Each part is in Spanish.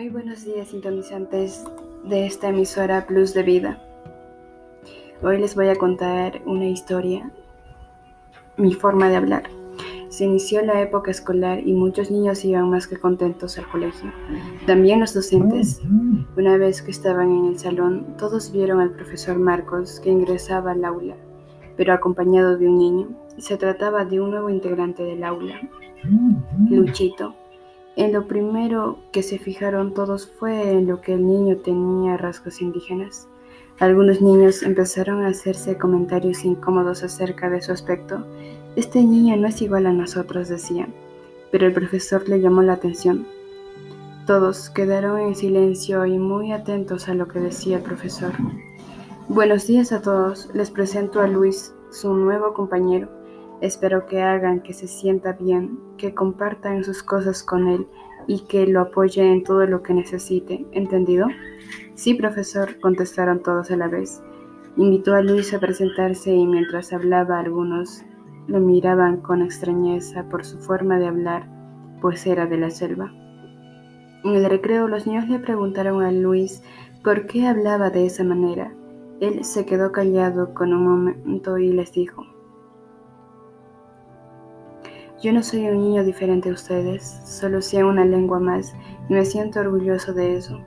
Muy buenos días sintonizantes de esta emisora Plus de Vida. Hoy les voy a contar una historia, mi forma de hablar. Se inició la época escolar y muchos niños iban más que contentos al colegio. También los docentes. Una vez que estaban en el salón, todos vieron al profesor Marcos que ingresaba al aula, pero acompañado de un niño. Se trataba de un nuevo integrante del aula, Luchito en lo primero que se fijaron todos fue en lo que el niño tenía rasgos indígenas. Algunos niños empezaron a hacerse comentarios incómodos acerca de su aspecto. Este niño no es igual a nosotros, decían, pero el profesor le llamó la atención. Todos quedaron en silencio y muy atentos a lo que decía el profesor. Buenos días a todos, les presento a Luis, su nuevo compañero. Espero que hagan que se sienta bien, que compartan sus cosas con él y que lo apoyen en todo lo que necesite. ¿Entendido? Sí, profesor, contestaron todos a la vez. Invitó a Luis a presentarse y mientras hablaba algunos lo miraban con extrañeza por su forma de hablar, pues era de la selva. En el recreo los niños le preguntaron a Luis por qué hablaba de esa manera. Él se quedó callado con un momento y les dijo, yo no soy un niño diferente a ustedes, solo sé una lengua más y me siento orgulloso de eso.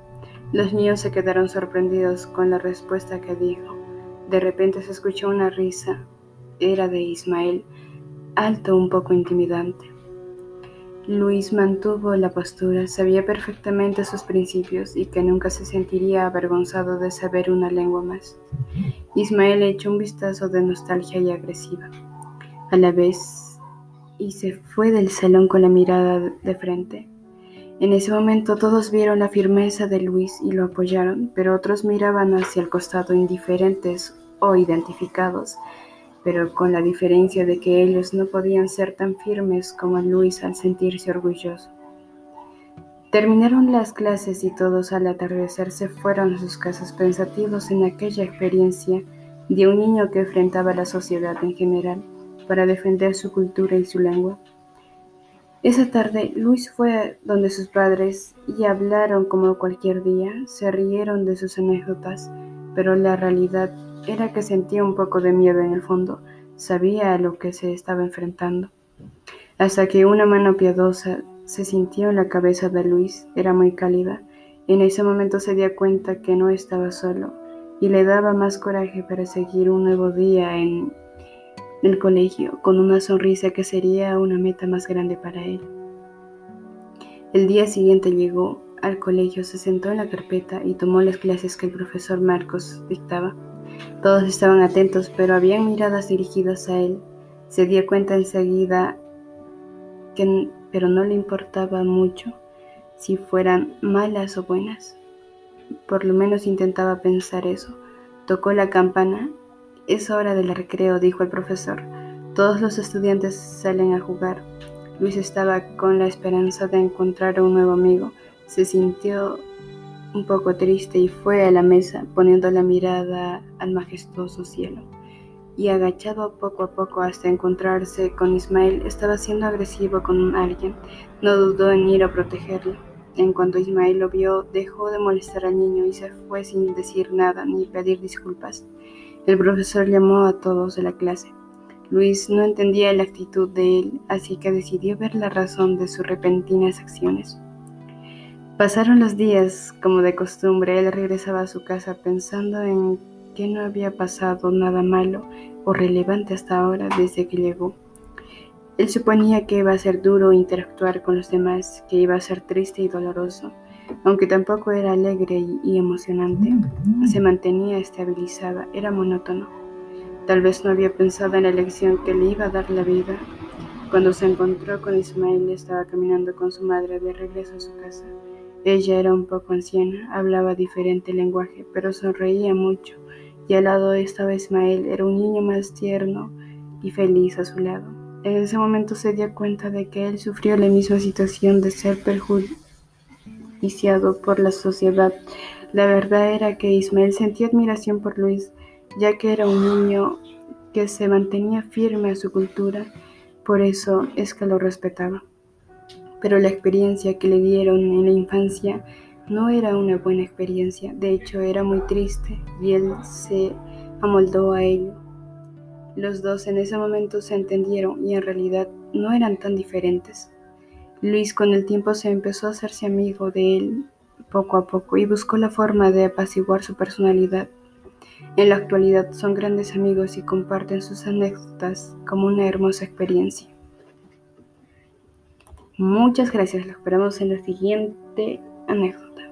Los niños se quedaron sorprendidos con la respuesta que dijo. De repente se escuchó una risa. Era de Ismael, alto, un poco intimidante. Luis mantuvo la postura, sabía perfectamente sus principios y que nunca se sentiría avergonzado de saber una lengua más. Ismael echó un vistazo de nostalgia y agresiva. A la vez y se fue del salón con la mirada de frente. En ese momento todos vieron la firmeza de Luis y lo apoyaron, pero otros miraban hacia el costado indiferentes o identificados, pero con la diferencia de que ellos no podían ser tan firmes como Luis al sentirse orgulloso. Terminaron las clases y todos al atardecer se fueron a sus casas pensativos en aquella experiencia de un niño que enfrentaba la sociedad en general para defender su cultura y su lengua. Esa tarde Luis fue donde sus padres y hablaron como cualquier día, se rieron de sus anécdotas, pero la realidad era que sentía un poco de miedo en el fondo, sabía a lo que se estaba enfrentando. Hasta que una mano piadosa se sintió en la cabeza de Luis, era muy cálida. En ese momento se dio cuenta que no estaba solo y le daba más coraje para seguir un nuevo día en el colegio con una sonrisa que sería una meta más grande para él. El día siguiente llegó al colegio, se sentó en la carpeta y tomó las clases que el profesor Marcos dictaba. Todos estaban atentos, pero habían miradas dirigidas a él. Se dio cuenta enseguida que pero no le importaba mucho si fueran malas o buenas. Por lo menos intentaba pensar eso. Tocó la campana es hora del recreo, dijo el profesor. Todos los estudiantes salen a jugar. Luis estaba con la esperanza de encontrar un nuevo amigo. Se sintió un poco triste y fue a la mesa poniendo la mirada al majestuoso cielo. Y agachado poco a poco hasta encontrarse con Ismael, estaba siendo agresivo con alguien. No dudó en ir a protegerlo. En cuanto Ismael lo vio, dejó de molestar al niño y se fue sin decir nada ni pedir disculpas. El profesor llamó a todos de la clase. Luis no entendía la actitud de él, así que decidió ver la razón de sus repentinas acciones. Pasaron los días, como de costumbre, él regresaba a su casa pensando en que no había pasado nada malo o relevante hasta ahora desde que llegó. Él suponía que iba a ser duro interactuar con los demás, que iba a ser triste y doloroso, aunque tampoco era alegre y emocionante, se mantenía estabilizada, era monótono. Tal vez no había pensado en la elección que le iba a dar la vida. Cuando se encontró con Ismael, estaba caminando con su madre de regreso a su casa. Ella era un poco anciana, hablaba diferente lenguaje, pero sonreía mucho, y al lado estaba Ismael, era un niño más tierno y feliz a su lado. En ese momento se dio cuenta de que él sufrió la misma situación de ser perjudicado por la sociedad. La verdad era que Ismael sentía admiración por Luis, ya que era un niño que se mantenía firme a su cultura, por eso es que lo respetaba. Pero la experiencia que le dieron en la infancia No era una buena experiencia, de hecho era muy triste y él se amoldó a ello. Los dos en ese momento se entendieron y en realidad no eran tan diferentes. Luis con el tiempo se empezó a hacerse amigo de él poco a poco y buscó la forma de apaciguar su personalidad. En la actualidad son grandes amigos y comparten sus anécdotas como una hermosa experiencia. Muchas gracias, lo esperamos en la siguiente anécdota.